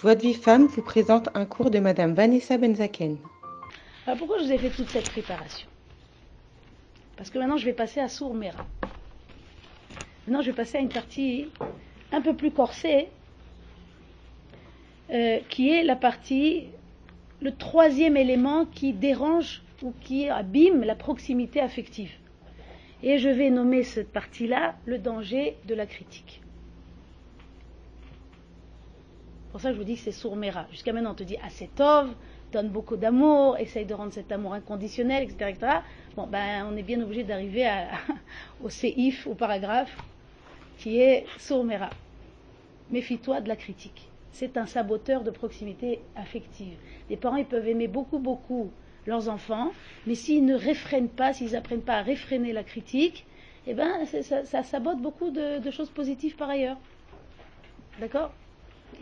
Joie de vie femme vous présente un cours de Madame Vanessa Benzaken. Alors pourquoi je vous ai fait toute cette préparation? Parce que maintenant je vais passer à Sourmera. Maintenant je vais passer à une partie un peu plus corsée, euh, qui est la partie, le troisième élément qui dérange ou qui abîme la proximité affective. Et je vais nommer cette partie-là le danger de la critique. C'est pour ça que je vous dis que c'est sourmera. Jusqu'à maintenant, on te dit assez tov, donne beaucoup d'amour, essaye de rendre cet amour inconditionnel, etc. Bon, ben, on est bien obligé d'arriver au séif, au paragraphe, qui est sourmera. Méfie-toi de la critique. C'est un saboteur de proximité affective. Les parents, ils peuvent aimer beaucoup, beaucoup leurs enfants, mais s'ils ne réfrènent pas, s'ils n'apprennent pas à réfréner la critique, eh ben, ça, ça, sabote beaucoup de, de choses positives par ailleurs. D'accord?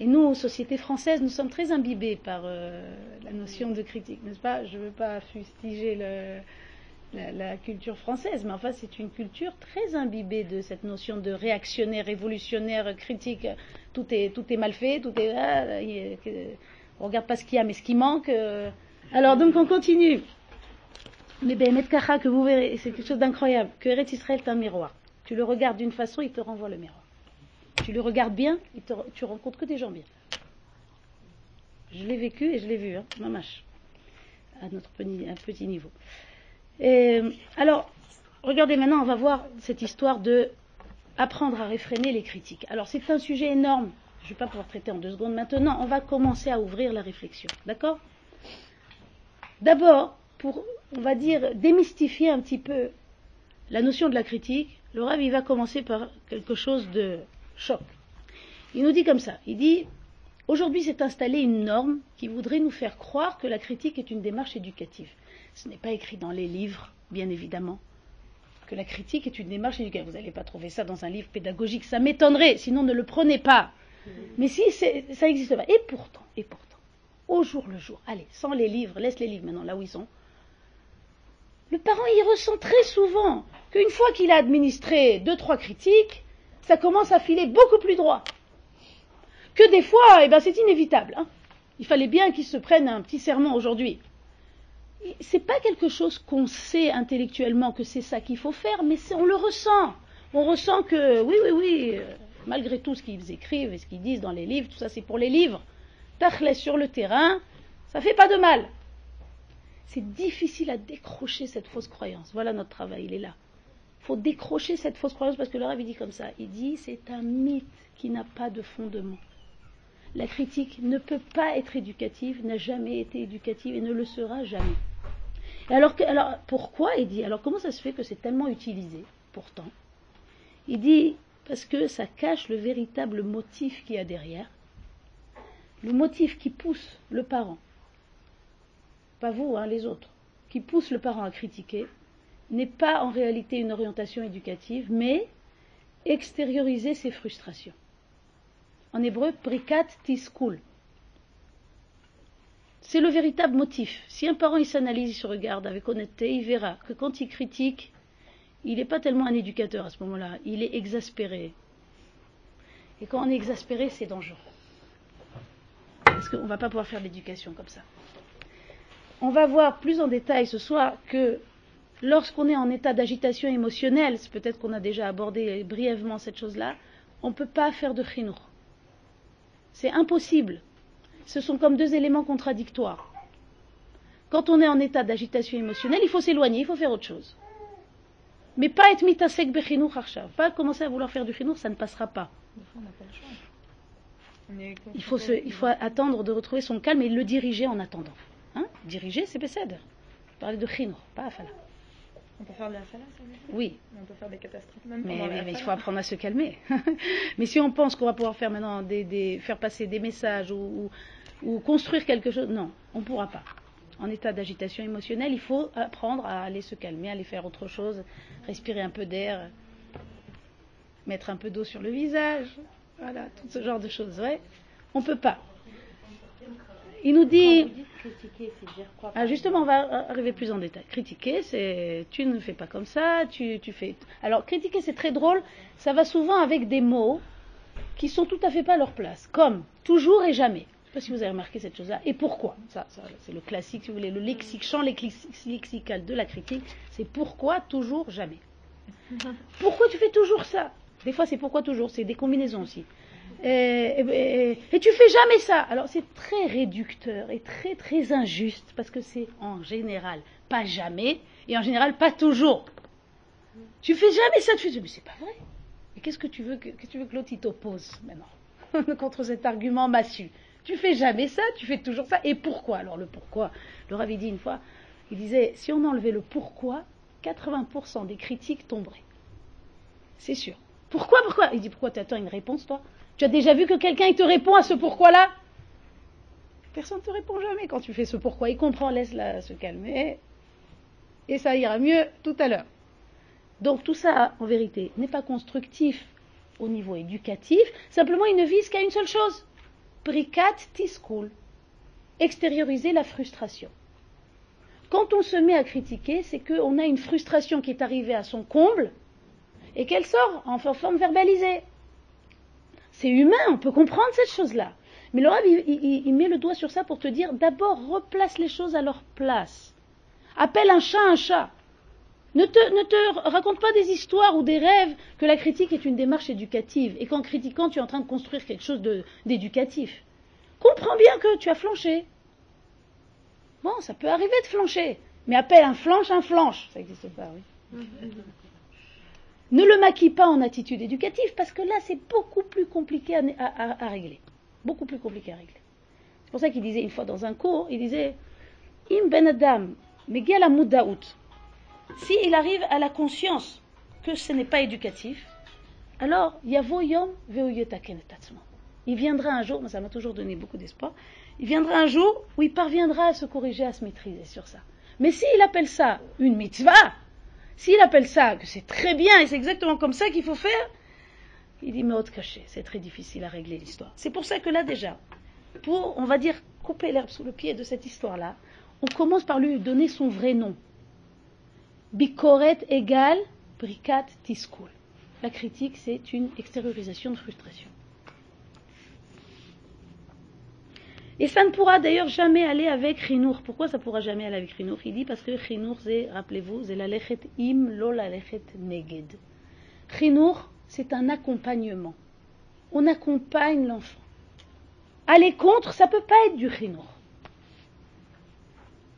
Et nous, société française, nous sommes très imbibés par euh, la notion de critique, n'est-ce pas? Je ne veux pas fustiger la, culture française, mais enfin, c'est une culture très imbibée de cette notion de réactionnaire, révolutionnaire, critique. Tout est, mal fait, tout est. Ah, on regarde pas ce qu'il y a, mais ce qui manque. Euh. Alors, donc, on continue. Mais Ben Kacha, que vous verrez, c'est quelque chose d'incroyable. Que Eretz Israël est un miroir. Tu le regardes d'une façon, il te renvoie le miroir tu le regardes bien, te, tu rencontres que des gens bien. Je l'ai vécu et je l'ai vu, hein, mamache, à notre petit, niveau. Et, alors, regardez maintenant, on va voir cette histoire de apprendre à réfréner les critiques. Alors, c'est un sujet énorme. Je ne vais pas pouvoir traiter en deux secondes. Maintenant, on va commencer à ouvrir la réflexion. D'accord? D'abord, pour, on va dire, démystifier un petit peu la notion de la critique, le Rav, il va commencer par quelque chose de choc. Il nous dit comme ça, il dit, aujourd'hui s'est installée une norme qui voudrait nous faire croire que la critique est une démarche éducative. Ce n'est pas écrit dans les livres, bien évidemment, que la critique est une démarche éducative. Vous n'allez pas trouver ça dans un livre pédagogique, ça m'étonnerait, sinon ne le prenez pas. Mais si ça n'existe pas. Et pourtant, et pourtant, au jour le jour, allez, sans les livres, laisse les livres maintenant là où ils sont, le parent y ressent très souvent qu'une fois qu'il a administré deux, trois critiques, ça commence à filer beaucoup plus droit. Que des fois, eh ben, c'est inévitable. Hein. Il fallait bien qu'ils se prennent un petit serment aujourd'hui. C'est pas quelque chose qu'on sait intellectuellement que c'est ça qu'il faut faire, mais on le ressent. On ressent que, oui, oui, oui, euh, malgré tout ce qu'ils écrivent et ce qu'ils disent dans les livres, tout ça c'est pour les livres. Tachlès sur le terrain, ça fait pas de mal. C'est difficile à décrocher cette fausse croyance. Voilà notre travail, il est là faut décrocher cette fausse croyance parce que le Rav dit comme ça. Il dit c'est un mythe qui n'a pas de fondement. La critique ne peut pas être éducative, n'a jamais été éducative et ne le sera jamais. alors, alors pourquoi il dit Alors comment ça se fait que c'est tellement utilisé pourtant? Il dit parce que ça cache le véritable motif qu'il y a derrière. Le motif qui pousse le parent, pas vous, hein, les autres, qui pousse le parent à critiquer, n'est pas en réalité une orientation éducative, mais extérioriser ses frustrations. En hébreu, prikat tiskul. C'est le véritable motif. Si un parent s'analyse, il se regarde avec honnêteté, il verra que quand il critique, il n'est pas tellement un éducateur à ce moment-là, il est exaspéré. Et quand on est exaspéré, c'est dangereux. Parce qu'on ne va pas pouvoir faire l'éducation comme ça. On va voir plus en détail ce soir que lorsqu'on est en état d'agitation émotionnelle, c'est peut-être qu'on a déjà abordé brièvement cette chose-là, on ne peut pas faire de chinour. C'est impossible. Ce sont comme deux éléments contradictoires. Quand on est en état d'agitation émotionnelle, il faut s'éloigner, il faut faire autre chose. Mais pas être mitasek bechinour Pas commencer à vouloir faire du chinour, ça ne passera pas. Il faut, il faut attendre de retrouver son calme et le diriger en attendant. Hein? Diriger, c'est Besséder. Parler de chinour, pas afala. On peut faire de la salade, Oui. On peut faire des catastrophes même mais, mais, il faut apprendre à se calmer. mais si on pense qu'on va pouvoir faire maintenant des, des, faire passer des messages ou, ou, ou, construire quelque chose, non, on ne pourra pas. En état d'agitation émotionnelle, il faut apprendre à aller se calmer, à aller faire autre chose, respirer un peu d'air, mettre un peu d'eau sur le visage, voilà, tout ce genre de choses. Ouais. On ne peut pas. Il nous dit. Ah, justement, on va arriver plus en détail. Critiquer, c'est tu ne fais pas comme ça, tu, tu fais. Alors, critiquer, c'est très drôle. Ça va souvent avec des mots qui sont tout à fait pas à leur place, comme toujours et jamais. sais pas si vous avez remarqué cette chose-là. Et pourquoi? Ça, ça, c'est le classique, si vous voulez, le lexique, champ lexical de la critique, c'est pourquoi, toujours, jamais? Pourquoi tu fais toujours ça? Des fois, c'est pourquoi toujours, c'est des combinaisons aussi. Et, tu fais jamais ça. Alors, c'est très réducteur et très, très injuste parce que c'est en général pas jamais et en général pas toujours. Tu fais jamais ça, tu fais, mais c'est pas vrai. Et qu'est-ce que tu veux que, que l'autre t'oppose maintenant? Contre cet argument massu Tu fais jamais ça, tu fais toujours ça. Et pourquoi? Alors le pourquoi, le Rav il dit une fois, il disait si on enlevait le pourquoi, 80% des critiques tomberaient. C'est sûr. Pourquoi Pourquoi? Il dit pourquoi tu attends une réponse toi? Tu as déjà vu que quelqu'un te répond à ce pourquoi-là Personne ne te répond jamais quand tu fais ce pourquoi. Il comprend, laisse-la se calmer. Et ça ira mieux tout à l'heure. Donc tout ça, en vérité, n'est pas constructif au niveau éducatif, simplement il ne vise qu'à une seule chose. Prikat tiskul. Extérioriser la frustration. Quand on se met à critiquer, c'est qu'on a une frustration qui est arrivée à son comble et qu'elle sort en forme verbalisée. C'est humain, on peut comprendre cette chose-là. Mais le Rav, il, met le doigt sur ça pour te dire d'abord replace les choses à leur place. Appelle un chat un chat. Ne te, ne te raconte pas des histoires ou des rêves que la critique est une démarche éducative et qu'en critiquant tu es en train de construire quelque chose d'éducatif. Comprends bien que tu as flanché. Bon, ça peut arriver de flancher, mais appelle un flanche un flanche. Ça n'existe pas, oui. Ne le maquille pas en attitude éducative parce que là c'est beaucoup plus compliqué à, régler. Beaucoup plus compliqué à régler. C'est pour ça qu'il disait une fois dans un cours, il disait Im ben adam, la moudaout. Si il arrive à la conscience que ce n'est pas éducatif, alors yavo yom. Il viendra un jour, ça m'a toujours donné beaucoup d'espoir, il viendra un jour où il parviendra à se corriger, à se maîtriser sur ça. Mais s'il appelle ça une mitzvah, s'il appelle ça que c'est très bien et c'est exactement comme ça qu'il faut faire, il dit mais autre caché, c'est très difficile à régler l'histoire. C'est pour ça que là déjà, pour, on va dire, couper l'herbe sous le pied de cette histoire-là, on commence par lui donner son vrai nom. Bikoret égale brikat tiskul. La critique, c'est une extériorisation de frustration. Et ça ne pourra d'ailleurs jamais aller avec Rinour. Pourquoi ça pourra jamais aller avec Rinour Il dit parce que Rinour, c'est, rappelez-vous, c'est la lechet im, lo la. Rinour, c'est un accompagnement. On accompagne l'enfant. Aller contre, ça ne peut pas être du Rinour.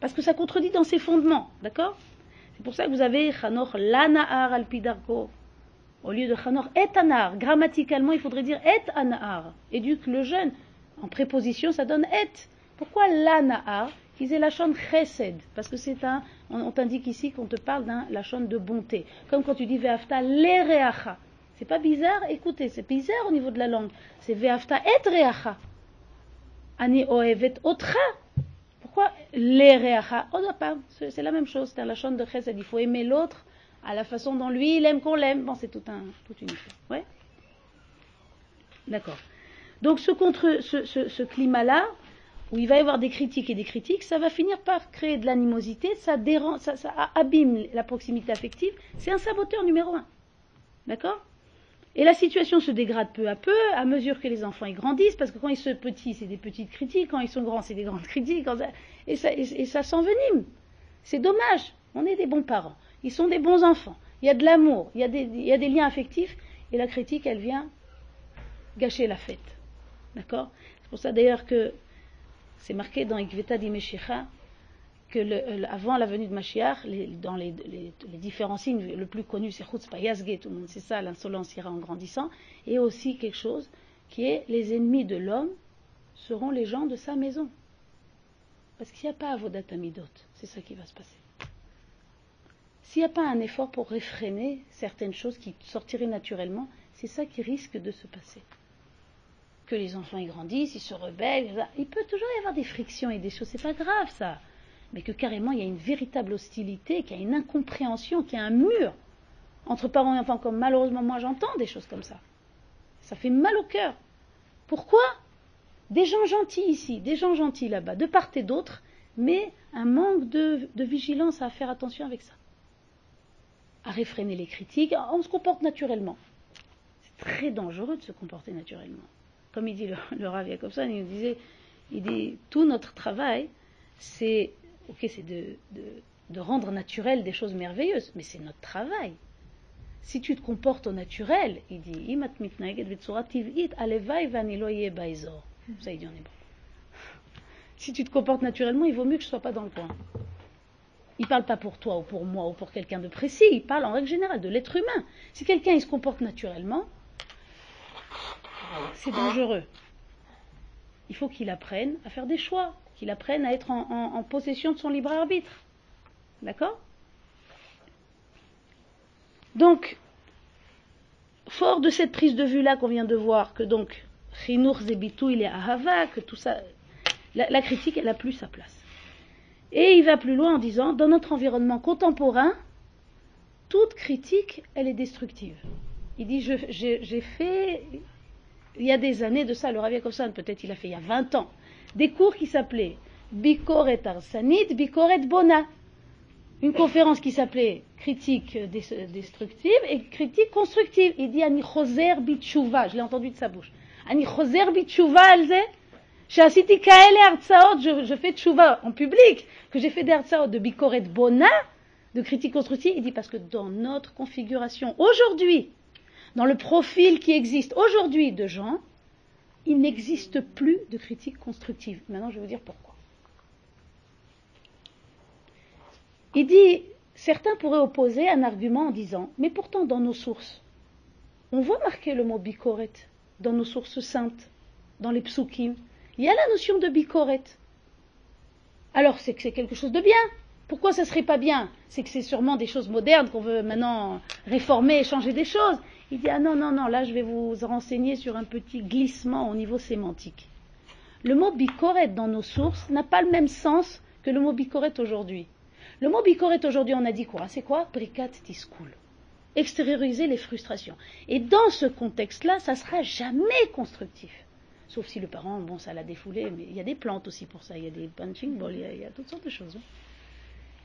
Parce que ça contredit dans ses fondements, d'accord? C'est pour ça que vous avez Chanor lanahar al pidarko. Au lieu de Chanor et anar. Grammaticalement, il faudrait dire et anar. Éduque le jeune. En préposition, ça donne et. Pourquoi lanahar Qu'ils aient la chaîne chesed? Parce que c'est un. On, on t'indique ici qu'on te parle d'un la chaîne de bonté. Comme quand tu dis ve'afta lereacha. C'est pas bizarre? Écoutez, c'est bizarre au niveau de la langue. C'est ve'afta et reacha. Ani oevet otra. Pourquoi les réacha Oh non, pas, c'est c'est la même chose, c'est la chaîne de chesed. Il faut aimer l'autre à la façon dont lui, il aime qu'on l'aime. Bon, c'est tout un, toute une histoire. Ouais? D'accord. Donc ce, contre, ce, climat-là, où il va y avoir des critiques et des critiques, ça va finir par créer de l'animosité, ça, ça, abîme la proximité affective. C'est un saboteur numéro un. D'accord? Et la situation se dégrade peu à peu, à mesure que les enfants grandissent, parce que quand ils sont petits, c'est des petites critiques, quand ils sont grands, c'est des grandes critiques, et ça, s'envenime. C'est dommage. On est des bons parents. Ils sont des bons enfants. Il y a de l'amour, il y a des liens affectifs, et la critique, elle vient gâcher la fête. D'accord? C'est pour ça d'ailleurs que c'est marqué dans Ikveta d'Imeshicha que le- le- avant la venue de Mashiach, dans les, différents signes, le plus connu c'est Chutzpah Yazge, tout le monde sait ça, l'insolence ira en grandissant, et aussi quelque chose qui est les ennemis de l'homme seront les gens de sa maison. Parce qu'il n'y a pas Avodat Amidot, c'est ça qui va se passer. S'il n'y a pas un effort pour réfréner certaines choses qui sortiraient naturellement, c'est ça qui risque de se passer. Que les enfants y grandissent, ils se rebellent, il peut toujours y avoir des frictions et des choses, c'est pas grave ça mais que carrément il y a une véritable hostilité, qu'il y a une incompréhension, qu'il y a un mur entre parents et enfants, comme malheureusement moi j'entends des choses comme ça. Ça fait mal au cœur. Pourquoi? Des gens gentils ici, des gens gentils là-bas, de part et d'autre, mais un manque de, de vigilance à faire attention avec ça. À réfréner les critiques, on se comporte naturellement. C'est très dangereux de se comporter naturellement comme il dit le, le Rav Jacobson, il nous disait, il dit, tout notre travail, c'est ok, c'est de, de, rendre naturel des choses merveilleuses, mais c'est notre travail. Si tu te comportes au naturel, il dit. Si tu te comportes naturellement, il vaut mieux que je ne sois pas dans le coin. Il ne parle pas pour toi ou pour moi ou pour quelqu'un de précis, il parle en règle générale de l'être humain. Si quelqu'un il se comporte naturellement, c'est dangereux. Il faut qu'il apprenne à faire des choix, qu'il apprenne à être en, en- en possession de son libre arbitre. D'accord? Donc, fort de cette prise de vue-là qu'on vient de voir, que donc, Chinour Zebitou, il est Ahava, que tout ça, la, la critique, elle a plus sa place. Et il va plus loin en disant, dans notre environnement contemporain, toute critique, elle est destructive. Il dit, j'ai fait, il y a des années de ça, le Rav Yakovson, peut-être il a fait il y a 20 ans, des cours qui s'appelaient Bikoret Arsanit, Bikoret Bona. Une conférence qui s'appelait Critique destructive et critique constructive. Il dit Ani Choser Bitchouva, je l'ai entendu de sa bouche. Ani Choser Bitchouva, Alze. Artsaot, je, fais Tchouva en public, que j'ai fait des de Bikoret Bona, de critique constructive. Il dit parce que dans notre configuration aujourd'hui, dans le profil qui existe aujourd'hui de gens, il n'existe plus de critique constructive. Maintenant, je vais vous dire pourquoi. Il dit, certains pourraient opposer un argument en disant, mais pourtant dans nos sources, on voit marquer le mot bikoret dans nos sources saintes, dans les psukim. Il y a la notion de bikoret. Alors c'est que c'est quelque chose de bien. Pourquoi ça serait pas bien? C'est que c'est sûrement des choses modernes qu'on veut maintenant réformer et changer des choses. Il dit ah non non non là je vais vous renseigner sur un petit glissement au niveau sémantique. Le mot bikoret dans nos sources n'a pas le même sens que le mot bikoret aujourd'hui. Le mot bikoret aujourd'hui on a dit quoi? C'est quoi? Brikat. Extérioriser les frustrations. Et dans ce contexte-là, ça sera jamais constructif. Sauf si le parent, bon, ça l'a défoulé, mais il y a des plantes aussi pour ça, il y a des punching balls, il y a, il y a toutes sortes de choses. hein.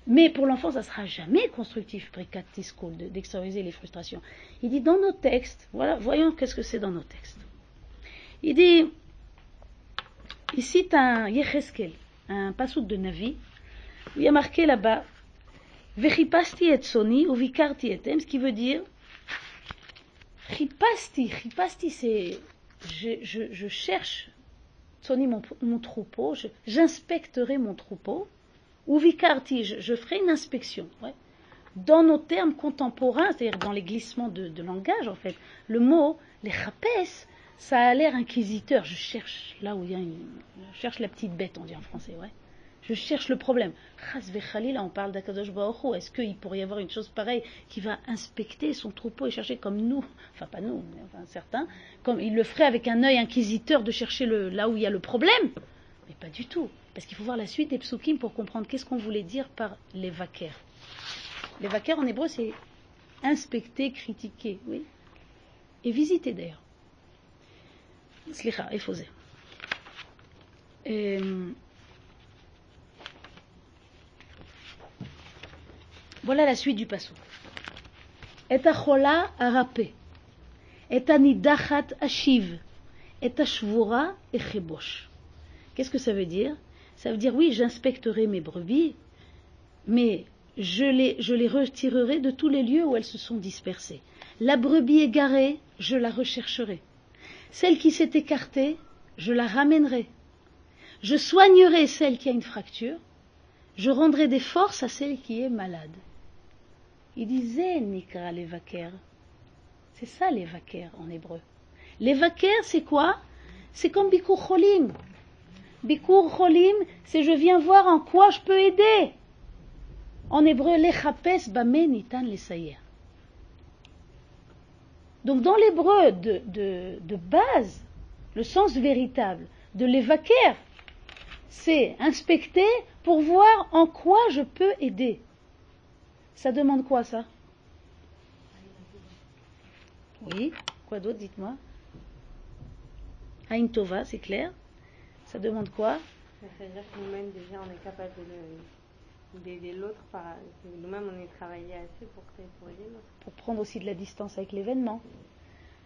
Mais pour l'enfant, ça sera jamais constructif, de- d'extérioriser les frustrations. Il dit dans nos textes, voilà, voyons qu'est-ce que c'est dans nos textes. Il dit, il cite un Yecheskel, un passouk de Navi, où il y a marqué là-bas, Vechipasti et soni ou vikarti etem, ce qui veut dire, Chipasti, chipasti c'est, je, cherche, soni mon, troupeau, j'inspecterai mon troupeau, ou vikarti, je, ferai une inspection. Dans nos termes contemporains, c'est-à-dire dans les glissements de, langage, en fait, le mot, les chapes, ça a l'air inquisiteur. Je cherche là où il y a une. Cherche la petite bête, on dit en français, ouais. Je cherche le problème. Là on parle d'Akadosh. Est-ce qu'il pourrait y avoir une chose pareille qui va inspecter son troupeau et chercher comme nous, enfin pas nous, mais enfin certains, comme il le ferait avec un œil inquisiteur de chercher là où il y a le problème? Mais pas du tout. Parce qu'il faut voir la suite des psukim pour comprendre qu'est-ce qu'on voulait dire par les vaquers. Les vaquers en hébreu, c'est inspecter, critiquer, oui. Et visiter d'ailleurs. Slicha, effosé. Euh, voilà la suite du passo. Et achola arape. Et anidachat ashiv. Et ashvora echebosh. Qu'est-ce que ça veut dire? Ça veut dire oui, j'inspecterai mes brebis, mais je les, retirerai de tous les lieux où elles se sont dispersées. La brebis égarée, je la rechercherai. Celle qui s'est écartée, je la ramènerai. Je soignerai celle qui a une fracture. Je rendrai des forces à celle qui est malade. Il disait Nikra les vaquers. C'est ça les vaquers en hébreu. Les vaquers, c'est quoi? C'est comme Bikur Cholim. Bikur Cholim, c'est je viens voir en quoi je peux aider. En hébreu, lechapes bame nitan lesayer. Donc dans l'hébreu de, base, le sens véritable de l'évaquer, c'est inspecter pour voir en quoi je peux aider. Ça demande quoi ça? Oui, quoi d'autre, dites-moi? Aïn Tova, c'est clair? Ça demande quoi C'est-à-dire que nous-mêmes, déjà, on est capable de le- d'aider l'autre. Nous-mêmes, on est travaillé assez pour, pour aider l'autre. Pour prendre aussi de la distance avec l'événement.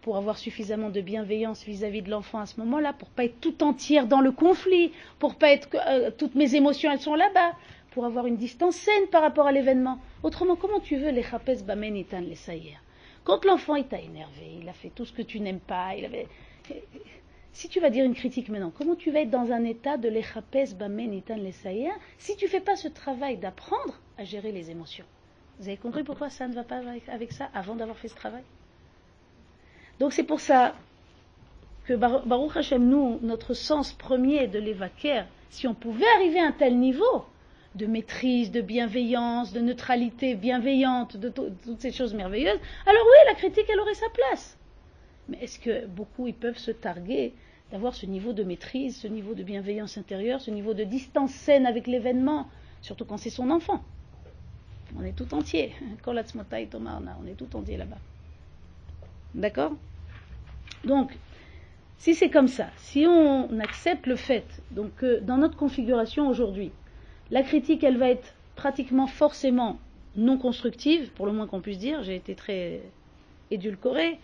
pour avoir suffisamment de bienveillance vis-à-vis de l'enfant à ce moment-là, pour pas être tout entière dans le conflit, pour pas être euh, toutes mes émotions elles sont là-bas, pour avoir une distance saine par rapport à l'événement. Autrement, comment tu veux les chapes bamen les saïr Quand l'enfant est énervé, il a fait tout ce que tu n'aimes pas, il avait si tu vas dire une critique maintenant, comment tu vas être dans un état de l'echapes bamen itan les saïr si tu fais pas ce travail d'apprendre à gérer les émotions? Vous avez compris pourquoi ça ne va pas avec ça avant d'avoir fait ce travail? Donc c'est pour ça que Baruch Hashem, nous, notre sens premier de l'évaquer, si on pouvait arriver à un tel niveau de maîtrise, de bienveillance, de neutralité bienveillante, de toutes ces choses merveilleuses, alors oui, la critique, elle aurait sa place. Mais est-ce que beaucoup, ils peuvent se targuer d'avoir ce niveau de maîtrise, ce niveau de bienveillance intérieure, ce niveau de distance saine avec l'événement, surtout quand c'est son enfant? On est tout entier. On est tout entier là-bas. D'accord? Donc, si c'est comme ça, si on accepte le fait donc que dans notre configuration aujourd'hui, la critique, elle va être pratiquement forcément non constructive, pour le moins qu'on puisse dire, j'ai été très édulcoré,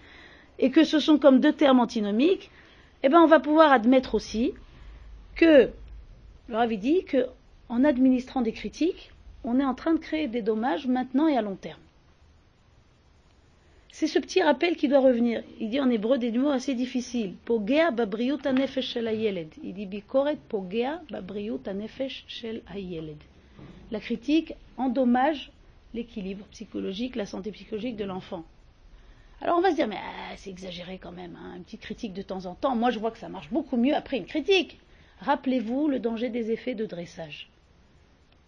et que ce sont comme deux termes antinomiques, eh bien on va pouvoir admettre aussi que, le Ravi dit que en administrant des critiques, on est en train de créer des dommages maintenant et à long terme. C'est ce petit rappel qui doit revenir. Il dit en hébreu des mots assez difficiles. Pogea. Il. La critique endommage l'équilibre psychologique, la santé psychologique de l'enfant. Alors on va se dire, mais ah, c'est exagéré quand même, hein, une petite critique de temps en temps. Moi je vois que ça marche beaucoup mieux après une critique. Rappelez-vous le danger des effets de dressage.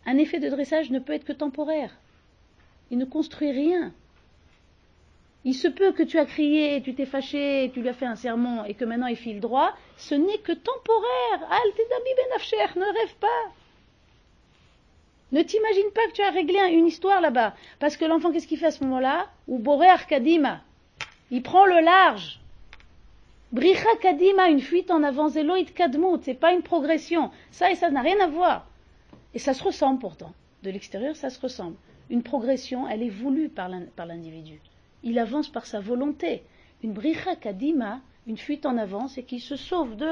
Un effet de dressage ne peut être que temporaire. Il ne construit rien. Il se peut que tu as crié, tu t'es fâché, tu lui as fait un sermon et que maintenant il file droit. Ce n'est que temporaire. Al ben ne rêve pas. Ne t'imagine pas que tu as réglé une histoire là-bas. Parce que l'enfant, qu'est-ce qu'il fait à ce moment-là? Ou Boré Kadima. Il prend le large. Bricha Kadima, une fuite en avant. Zéloïd Kadmout, c'est pas une progression. Ça et ça n'a rien à voir. Et ça se ressemble pourtant. De l'extérieur, ça se ressemble. Une progression, elle est voulue par l'individu il avance par sa volonté. Une bricha kadima, une fuite en avance, et qui se sauve de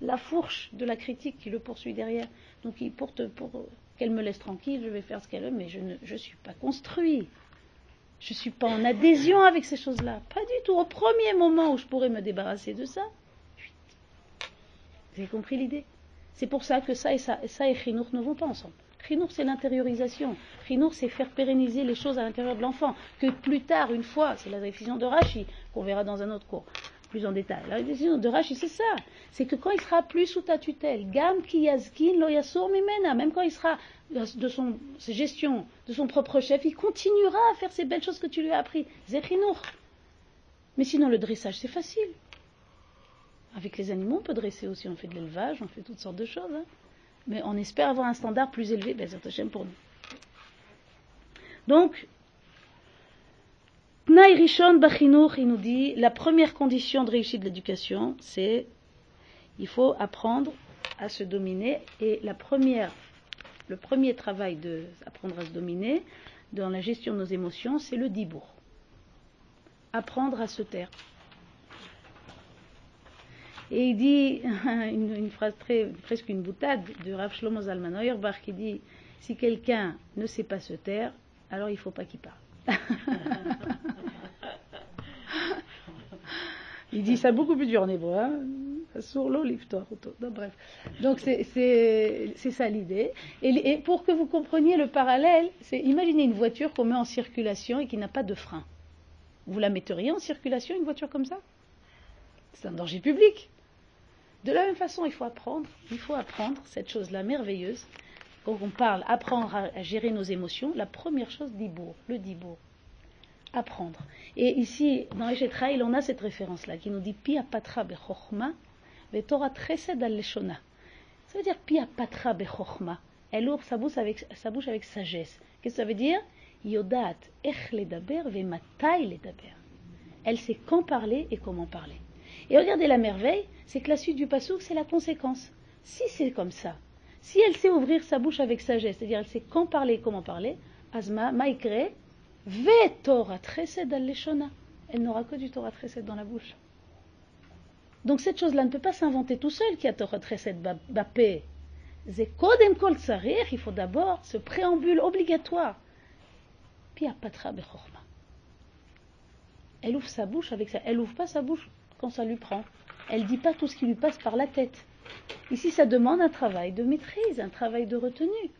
la fourche de la critique qui le poursuit derrière. Donc porte pour qu'elle me laisse tranquille, je vais faire ce qu'elle veut, mais je ne suis pas construit. Je ne suis pas en adhésion avec ces choses-là. Pas du tout. Au premier moment où je pourrais me débarrasser de ça, vous avez compris l'idée C'est pour ça que ça et ça, et ça et Chinour ne vont pas ensemble. Chinour, c'est l'intériorisation. Chinour, c'est faire pérenniser les choses à l'intérieur de l'enfant. Que plus tard, une fois, c'est la décision de Rachi, qu'on verra dans un autre cours, plus en détail. La décision de Rachi, c'est ça. C'est que quand il sera plus sous ta tutelle, Gam ki yazkin lo même quand il sera de son gestion, de son propre chef, il continuera à faire ces belles choses que tu lui as appris. Zechinour. Mais sinon, le dressage, c'est facile. Avec les animaux, on peut dresser aussi, on fait de l'élevage, on fait toutes sortes de choses. Hein mais on espère avoir un standard plus élevé, ben, pour nous. Donc, Rishon il nous dit, la première condition de réussite de l'éducation, c'est il faut apprendre à se dominer, et la première, le premier travail de apprendre à se dominer dans la gestion de nos émotions, c'est le dibour. Apprendre à se taire. Et il dit une, phrase très, presque une boutade de Rav Shlomo Zalman Auerbach qui dit Si quelqu'un ne sait pas se taire, alors il ne faut pas qu'il parle. il dit ça beaucoup plus dur en hébreu. Hein l'eau, bref. Donc c'est ça l'idée. Et, et, pour que vous compreniez le parallèle, c'est imaginez une voiture qu'on met en circulation et qui n'a pas de frein. Vous la metteriez en circulation, une voiture comme ça? C'est un danger public. De la même façon, il faut apprendre, il faut apprendre cette chose-là merveilleuse. Quand on parle apprendre à, gérer nos émotions, la première chose, dibour, le dibour. Apprendre. Et ici, dans il on a cette référence-là qui nous dit Pia patra bechorma, vetora tresed al leshona. Ça veut dire Pia patra bechorma. Elle ouvre sa bouche avec, sa bouche avec sagesse. Qu'est-ce que ça veut dire? Yodat ech ledaber ve matai ledaber. Elle sait quand parler et comment parler. Et regardez la merveille, c'est que la suite du pasouk, c'est la conséquence. Si c'est comme ça, si elle sait ouvrir sa bouche avec sagesse, c'est-à-dire elle sait quand parler et comment parler, Asma, Maikre, Vetora Tresed al elle n'aura que du Torah Tresed dans la bouche. Donc cette chose-là ne peut pas s'inventer tout seul qui a Torah Tresed Bapé. Zekodem Kol Tsarir, il faut d'abord ce préambule obligatoire. Puis Patra. Elle ouvre sa bouche avec ça. Elle ouvre pas sa bouche quand ça lui prend. Elle dit pas tout ce qui lui passe par la tête. Ici, ça demande un travail de maîtrise, un travail de retenue.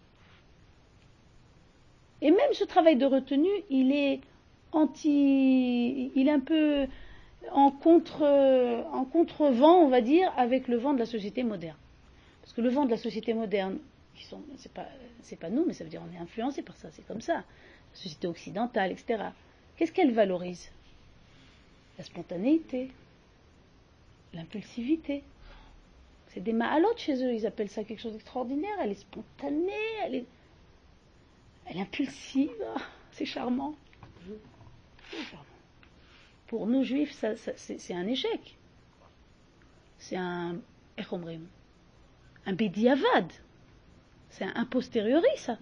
Et même ce travail de retenue, il est anti, il est un peu en contre, en contrevent, on va dire, avec le vent de la société moderne. Parce que le vent de la société moderne, qui sont, c'est pas, c'est pas nous, mais ça veut dire on est influencé par ça, c'est comme ça. La société occidentale, etc. Qu'est-ce qu'elle valorise? La spontanéité, l'impulsivité. C'est des mahalotes chez eux, ils appellent ça quelque chose d'extraordinaire. Elle est spontanée, elle est, elle est impulsive, c'est charmant. Pour nous juifs, ça, c'est un échec. C'est un, un bédiavad. C'est un posteriori, ça.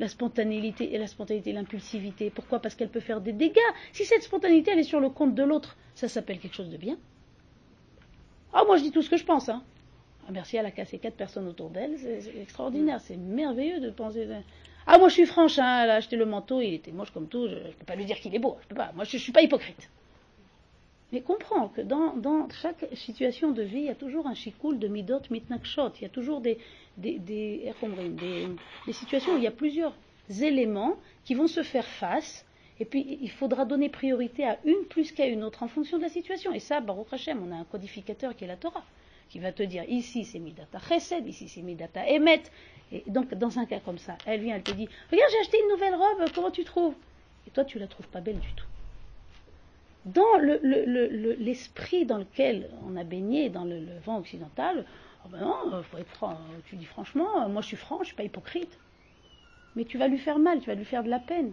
La spontanéité et la spontanéité, l'impulsivité. Pourquoi? Parce qu'elle peut faire des dégâts. Si cette spontanéité, elle est sur le compte de l'autre, ça s'appelle quelque chose de bien. Ah, moi, je dis tout ce que je pense. Hein. Ah, merci, elle a cassé quatre personnes autour d'elle. C'est extraordinaire. C'est merveilleux de penser. Ah, moi, je suis franche. Hein. Elle a acheté le manteau. Il était moche comme tout. Je ne peux pas lui dire qu'il est beau. Je peux pas. Moi, je ne suis pas hypocrite. Mais comprends que dans, chaque situation de vie, il y a toujours un chikoul de midot mitnakshot. Il y a toujours des, des, des, des, situations où il y a plusieurs éléments qui vont se faire face. Et puis, il faudra donner priorité à une plus qu'à une autre en fonction de la situation. Et ça, Baruch Hashem, on a un codificateur qui est la Torah, qui va te dire ici c'est midata chesed, ici c'est midata emet. Et donc, dans un cas comme ça, elle vient, elle te dit Regarde, j'ai acheté une nouvelle robe, comment tu trouves? Et toi, tu la trouves pas belle du tout dans l'esprit dans lequel on a baigné dans le, vent occidental, oh ben non, euh, faut être franc, tu dis franchement, euh, moi je suis franc, je suis pas hypocrite. Mais tu vas lui faire mal, tu vas lui faire de la peine.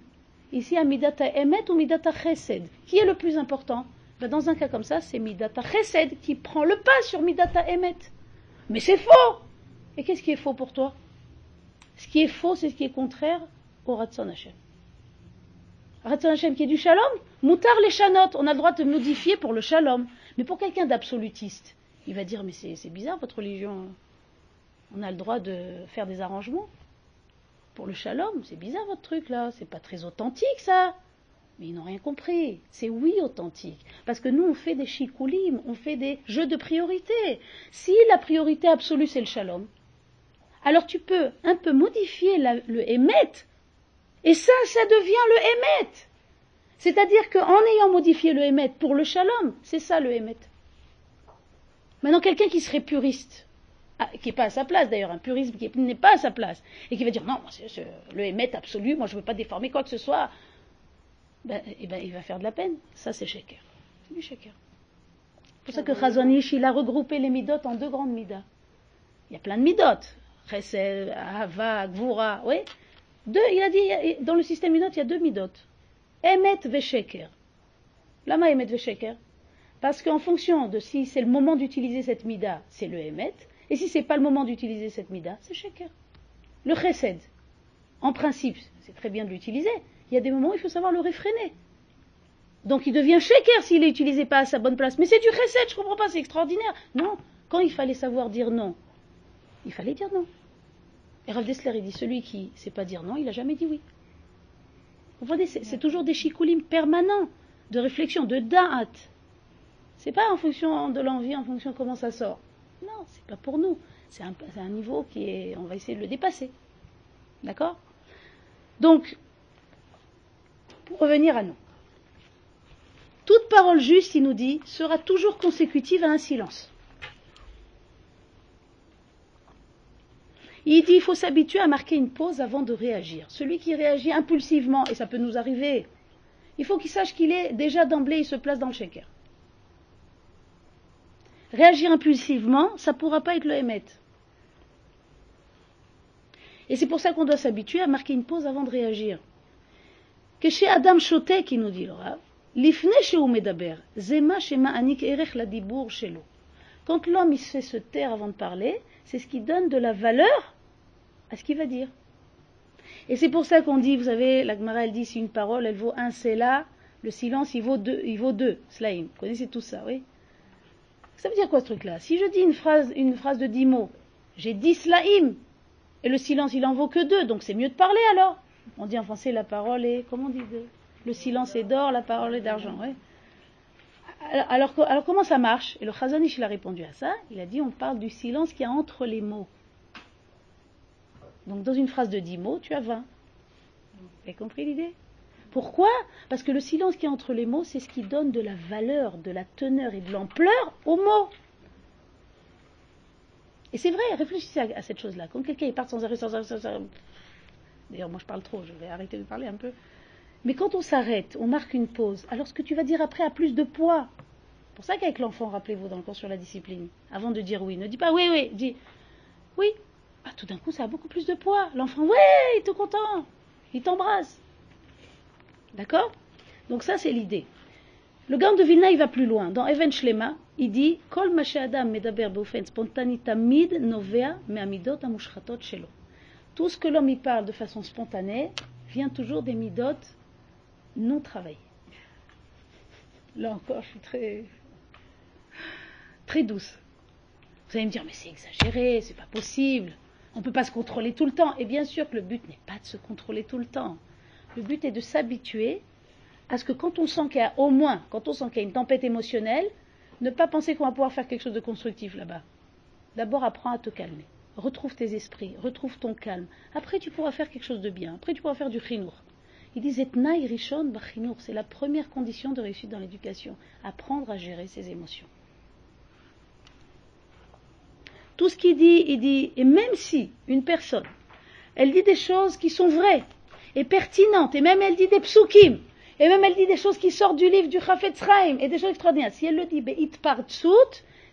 Ici, à Midata Emet ou Midata Chesed, qui est le plus important? Ben, Dans un cas comme ça, c'est Midata Chesed qui prend le pas sur Midata Emet. Mais c'est faux Et qu'est-ce qui est faux pour toi? Ce qui est faux, c'est ce qui est contraire au Ratson Hashem. Ratson Hashem qui est du shalom, moutar les chanotes, on a le droit de modifier pour le shalom. Mais pour quelqu'un d'absolutiste, il va dire mais c'est bizarre votre religion. On a le droit de faire des arrangements pour le shalom. C'est bizarre votre truc là, c'est pas très authentique ça. Mais ils n'ont rien compris. C'est oui authentique. Parce que nous, on fait des chikoulim, on fait des jeux de priorité. Si la priorité absolue, c'est le shalom, alors tu peux un peu modifier le émet et ça, ça devient le Hémet. C'est-à-dire qu'en ayant modifié le Hémet pour le Shalom, c'est ça le Hémet. Maintenant, quelqu'un qui serait puriste, ah, qui n'est pas à sa place d'ailleurs, un puriste qui n'est pas à sa place, et qui va dire non, c'est le Hémet absolu, moi je ne veux pas déformer quoi que ce soit, ben, eh ben, il va faire de la peine. Ça, c'est Sheker. C'est du Sheker. C'est pour ça que Chazonish, il a regroupé les midot en deux grandes midas. Il y a plein de midot. Chesed, Ahava, Gvura, oui. Deux, il a dit, dans le système midot, il y a deux midot. Emet vesheker. Lama emet vesheker. Parce qu'en fonction de si c'est le moment d'utiliser cette mida, c'est le emet. Et si c'est pas le moment d'utiliser cette mida, c'est sheker. Le chesed. En principe, c'est très bien de l'utiliser. Il y a des moments où il faut savoir le réfréner. Donc il devient sheker s'il n'est utilisé pas à sa bonne place. Mais c'est du chesed, je comprends pas, c'est extraordinaire. Non, quand il fallait savoir dire non, il fallait dire non. Et Rav Dessler, il dit celui qui sait pas dire non, il n'a jamais dit oui. Vous voyez, c'est toujours des chikoulim permanents de réflexion, de da'at. C'est pas en fonction de l'envie, en fonction de comment ça sort. Non, c'est pas pour nous. C'est un, un, niveau qui est. On va essayer de le dépasser. D'accord? Donc, pour revenir à nous. Toute parole juste, il nous dit, sera toujours consécutive à un silence. Il dit il faut s'habituer à marquer une pause avant de réagir. Celui qui réagit impulsivement, et ça peut nous arriver, il faut qu'il sache qu'il est déjà d'emblée, il se place dans le shaker. Réagir impulsivement, ça ne pourra pas être le émet. Et c'est pour ça qu'on doit s'habituer à marquer une pause avant de réagir. Choté qui nous dit le l'ifne chez medaber, zema shema anik erech la dibour chez Quand l'homme il se fait se taire avant de parler, c'est ce qui donne de la valeur à ce qu'il va dire. Et c'est pour ça qu'on dit, vous savez, la Gemara, elle dit, si une parole, elle vaut un Sela, Le silence, il vaut deux, il vaut deux slaim. Vous connaissez tout ça, oui? Ça veut dire quoi ce truc-là? Si je dis une phrase, une phrase de dix mots, j'ai dix slaim, et le silence, il en vaut que deux, donc c'est mieux de parler alors. On dit en français la parole est, comment on dit Le silence est d'or, la parole est d'argent. Alors, alors, comment ça marche? Et le Chazanish, il a répondu à ça. Il a dit on parle du silence qui y a entre les mots. Donc dans une phrase de dix mots, tu as 20. Vous avez compris l'idée? Pourquoi? Parce que le silence qui est entre les mots, c'est ce qui donne de la valeur, de la teneur et de l'ampleur aux mots. Et c'est vrai, réfléchissez à, cette chose-là. Quand quelqu'un part sans arrêt, sans arrêt, sans arrêt. D'ailleurs, moi je parle trop, je vais arrêter de parler un peu. Mais quand on s'arrête, on marque une pause, alors ce que tu vas dire après a plus de poids. C'est pour ça qu'avec l'enfant, rappelez-vous, dans le cours sur la discipline, avant de dire oui, ne dis pas oui, oui, dis oui. Ah, tout d'un coup, ça a beaucoup plus de poids. L'enfant, oui, il est tout content, il t'embrasse. D'accord? Donc ça, c'est l'idée. Le Gaon de Vilna, il va plus loin. Dans Even Shlema, il dit Kol medaber novea shelo. Tout ce que l'homme y parle de façon spontanée vient toujours des midot non travaillé. Là encore, je suis très, très douce. Vous allez me dire, mais c'est exagéré, c'est pas possible. On ne peut pas se contrôler tout le temps. Et bien sûr que le but n'est pas de se contrôler tout le temps. Le but est de s'habituer à ce que quand on sent qu'il y a au moins, quand on sent qu'il y a une tempête émotionnelle, ne pas penser qu'on va pouvoir faire quelque chose de constructif là-bas. D'abord, apprends à te calmer. Retrouve tes esprits, retrouve ton calme. Après, tu pourras faire quelque chose de bien. Après, tu pourras faire du chinour. Ils disent Etnaï Rishon Bachinour, c'est la première condition de réussite dans l'éducation, apprendre à gérer ses émotions. Tout ce qu'il dit, il dit, et même si une personne, elle dit des choses qui sont vraies et pertinentes, et même elle dit des psukim, et même elle dit des choses qui sortent du livre du Chafetz Chaim, et des choses extraordinaires, si elle le dit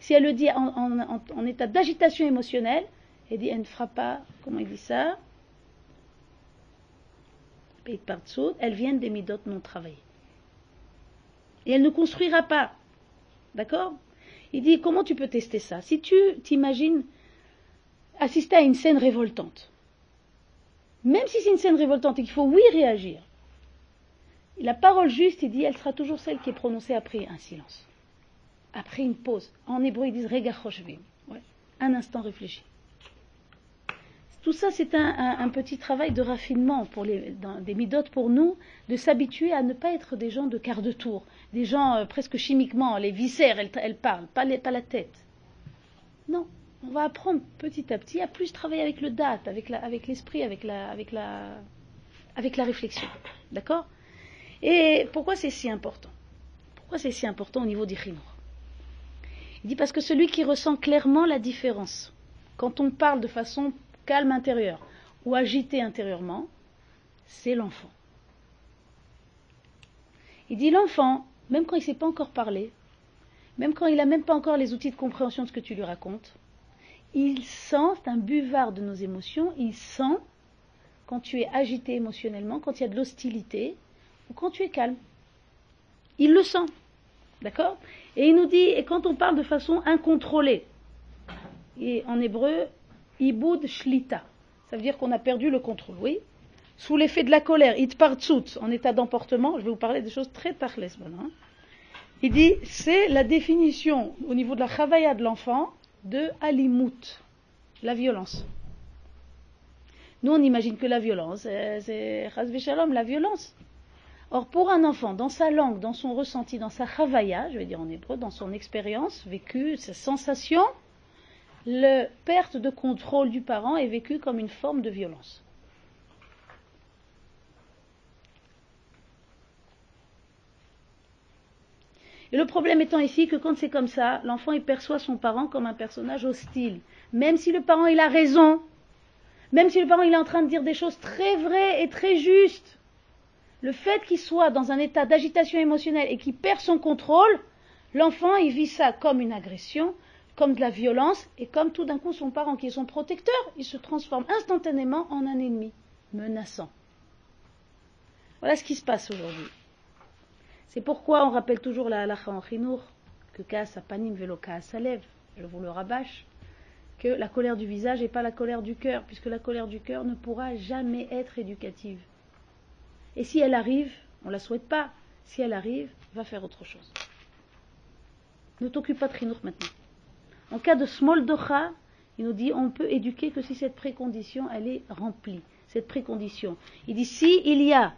si elle le dit en, état d'agitation émotionnelle, elle dit, elle ne fera pas, comment il dit ça? Elles viennent des midotes non travaillées. Et elle ne construira pas. D'accord? Il dit comment tu peux tester ça? Si tu t'imagines assister à une scène révoltante, même si c'est une scène révoltante et qu'il faut oui réagir, la parole juste, il dit, elle sera toujours celle qui est prononcée après un silence, après une pause. En hébreu, ils disent un instant réfléchi. Tout ça, c'est un, petit travail de raffinement pour les, des midotes pour nous, de s'habituer à ne pas être des gens de quart de tour, des gens euh, presque chimiquement, les viscères, elles, parlent, pas, la tête. Non, on va apprendre petit à petit à plus travailler avec le date, avec l'esprit, avec, la, réflexion. D'accord? Et pourquoi c'est si important? Pourquoi c'est si important au niveau du Il dit parce que celui qui ressent clairement la différence, quand on parle de façon calme intérieur ou agité intérieurement, c'est l'enfant. Il dit l'enfant, même quand il ne sait pas encore parler, même quand il n'a même pas encore les outils de compréhension de ce que tu lui racontes, il sent, c'est un buvard de nos émotions, il sent quand tu es agité émotionnellement, quand il y a de l'hostilité, ou quand tu es calme. Il le sent. D'accord? Et il nous dit, et quand on parle de façon incontrôlée, et en hébreu, Iboud shlita. Ça veut dire qu'on a perdu le contrôle, oui. Sous l'effet de la colère, itpartsut, en état d'emportement, je vais vous parler des choses très tachles. Hein. Il dit, c'est la définition au niveau de la chavaya de l'enfant de alimut, la violence. Nous, on imagine que la violence, c'est shalom, la violence. Or, pour un enfant, dans sa langue, dans son ressenti, dans sa chavaya, je vais dire en hébreu, dans son expérience vécue, ses sensations, la perte de contrôle du parent est vécue comme une forme de violence. Et le problème étant ici que quand c'est comme ça, l'enfant perçoit son parent comme un personnage hostile. Même si le parent a raison, même si le parent est en train de dire des choses très vraies et très justes, le fait qu'il soit dans un état d'agitation émotionnelle et qu'il perd son contrôle, l'enfant il vit ça comme une agression, comme de la violence, et comme tout d'un coup son parent qui est son protecteur, il se transforme instantanément en un ennemi, menaçant. Voilà ce qui se passe aujourd'hui. C'est pourquoi on rappelle toujours la halacha en chinour, que kaas panim velo kaas je vous le rabâche, que la colère du visage n'est pas la colère du cœur, puisque la colère du cœur ne pourra jamais être éducative. Et si elle arrive, on ne la souhaite pas, Si elle arrive, va faire autre chose. Ne t'occupe pas de Chinour maintenant. En cas de small docha, il nous dit on peut éduquer que si cette précondition elle est remplie. Cette précondition. Il dit si il y a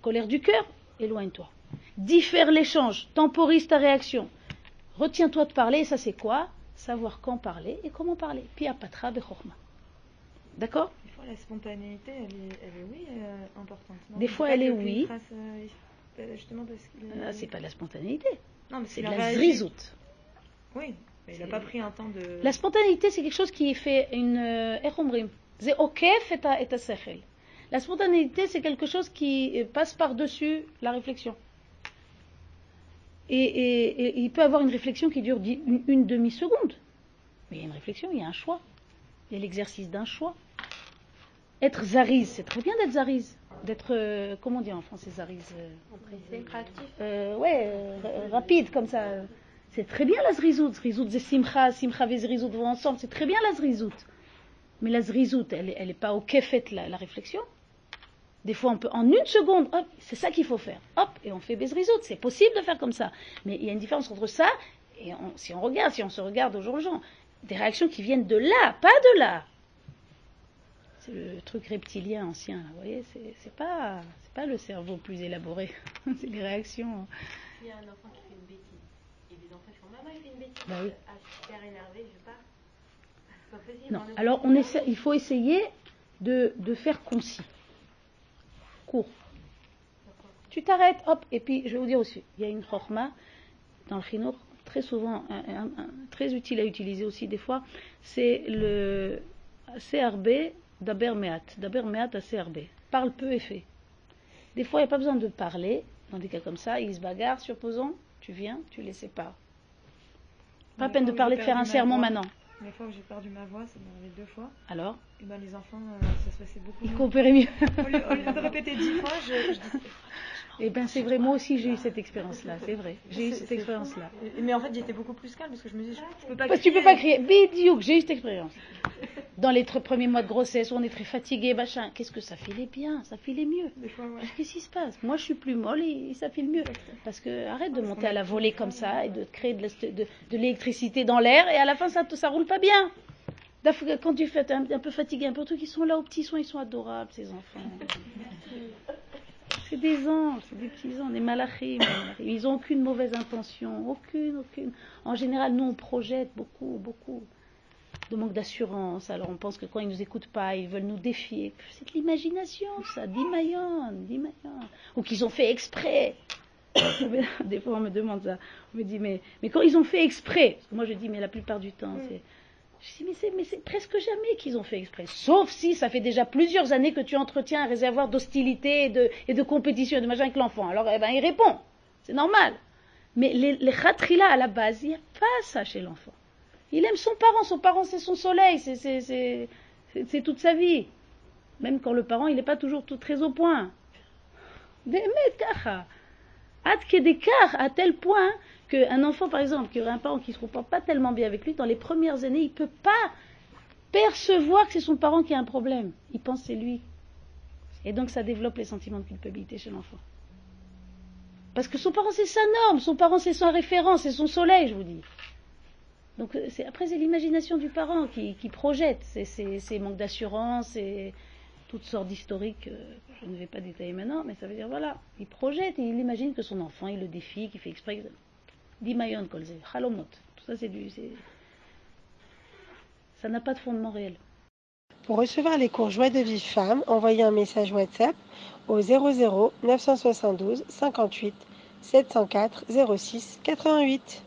colère du cœur, éloigne-toi. Diffère l'échange, temporise ta réaction. Retiens-toi de parler, ça c'est quoi? Savoir quand parler et comment parler. Puis apatra bechorma. D'accord? Des fois, la spontanéité, elle est, elle est oui, euh, importante. non Des fois, elle est oui. Euh, justement parce. Ah, C'est pas de la spontanéité, Non, mais c'est de la zrizout. Oui, il n'a pas pris un temps de. La spontanéité, c'est quelque chose qui fait une. Euh, c'est ok, La spontanéité, c'est quelque chose qui euh, passe par-dessus la réflexion. Et, il peut avoir une réflexion qui dure une, une demi-seconde. Mais il y a une réflexion, il y a un choix. Il y a l'exercice d'un choix. Être zariz, c'est très bien d'être zariz. D'être, euh, comment on dit en français zariz euh, ouais, rapide comme ça. C'est très bien la zrizout. Zrizout c'est simcha, simcha et zrizout vont ensemble. C'est très bien la zrizout. Mais la zrizout, elle n'est pas au kefet la, réflexion. Des fois, on peut en une seconde, hop, c'est ça qu'il faut faire. Hop, et on fait bezrizout. C'est possible de faire comme ça. Mais il y a une différence entre ça et si on regarde, si on se regarde au jour le jour, des réactions qui viennent de là, pas de là. C'est le truc reptilien ancien, vous voyez, c'est pas, pas le cerveau plus élaboré, c'est les réactions fait une bêtise, et des enfants qui font Maman, il fait une bêtise. Bah oui. Ah, je suis super énervée, je pars. C'est pas possible. Non. on Alors, on essaie, il faut essayer de, de faire concis, court. Tu t'arrêtes, hop, et puis je vais vous dire aussi, il y a une chorma dans le chinour, très souvent, un- un- un- très utile à utiliser aussi des fois, c'est le CRB d'Aber Meat. D'Aber Meat à CRB. Parle peu et fait. Des fois, il n'y a pas besoin de parler, dans des cas comme ça, ils se bagarrent, supposons, tu viens, tu les sépares. Pas peine de parler de faire un voix. maintenant. Les fois où j'ai perdu ma voix, ça m'est arrivé deux fois. Alors, Et ben les enfants, euh, ça se passait beaucoup ils mieux. coopéraient mieux. Au lieu, au lieu de répéter dix fois, je, je dis. Eh bien, c'est vrai, moi aussi j'ai eu cette expérience-là, c'est vrai. J'ai eu cette expérience-là. Mais en fait, j'étais beaucoup plus calme parce que je me dis, je, je peux pas Parce que tu peux pas crier. Bidiouk, j'ai eu cette expérience. Dans les premiers mois de grossesse on est très fatigué, machin, qu'est-ce que ça filait bien, ça filait mieux. Ouais. Qu'est-ce qui se passe? Moi, je suis plus molle et, et ça file mieux. Parce que arrête de monter à la volée comme ça et de créer de l'électricité dans l'air et à la fin, ça, ça roule pas bien. Quand tu fais un, un peu fatigué, un peu truc, ils sont là aux petits soins, ils sont adorables, ces enfants. C'est des anges, c'est des petits anges, des malachim. Ils n'ont aucune mauvaise intention, aucune, aucune. En général, nous, on projette beaucoup, beaucoup de manque d'assurance. Alors, on pense que quand ils nous écoutent pas, ils veulent nous défier. C'est de l'imagination, ça. Dimayon, dimayon. Ou qu'ils ont fait exprès. Des fois, on me demande ça. On me dit, mais, mais quand ils ont fait exprès, parce que moi, je dis, mais la plupart du temps, c'est. Je dis, mais c'est, mais c'est presque jamais qu'ils ont fait exprès. Sauf si ça fait déjà plusieurs années que tu entretiens un réservoir d'hostilité et de, compétition et de machin avec l'enfant. Alors, eh ben, il répond. C'est normal. Mais les, les khatrila, à la base, il n'y a pas ça chez l'enfant. Il aime son parent. Son parent, c'est son soleil. C'est, toute sa vie. Même quand le parent, il n'est pas toujours tout très au point. Ad à tel point qu'un enfant, par exemple, qui aurait un parent qui ne se comporte pas tellement bien avec lui, dans les premières années, il ne peut pas percevoir que c'est son parent qui a un problème. Il pense c'est lui. Et donc ça développe les sentiments de culpabilité chez l'enfant. Parce que son parent, c'est sa norme, son parent, c'est son référent, c'est son soleil, je vous dis. Donc après, c'est l'imagination du parent qui, projette ses manques d'assurance et toutes sortes d'historiques. euh, je ne vais pas détailler maintenant, mais ça veut dire, voilà, il projette et il imagine que son enfant, il le défie, qu'il fait exprès. Dimayon kolze, halomot. Tout ça, c'est du... Ça n'a pas de fondement réel. Pour recevoir les cours Joie de Vive Femme, envoyez un message WhatsApp au 00 972 58 704 06 88.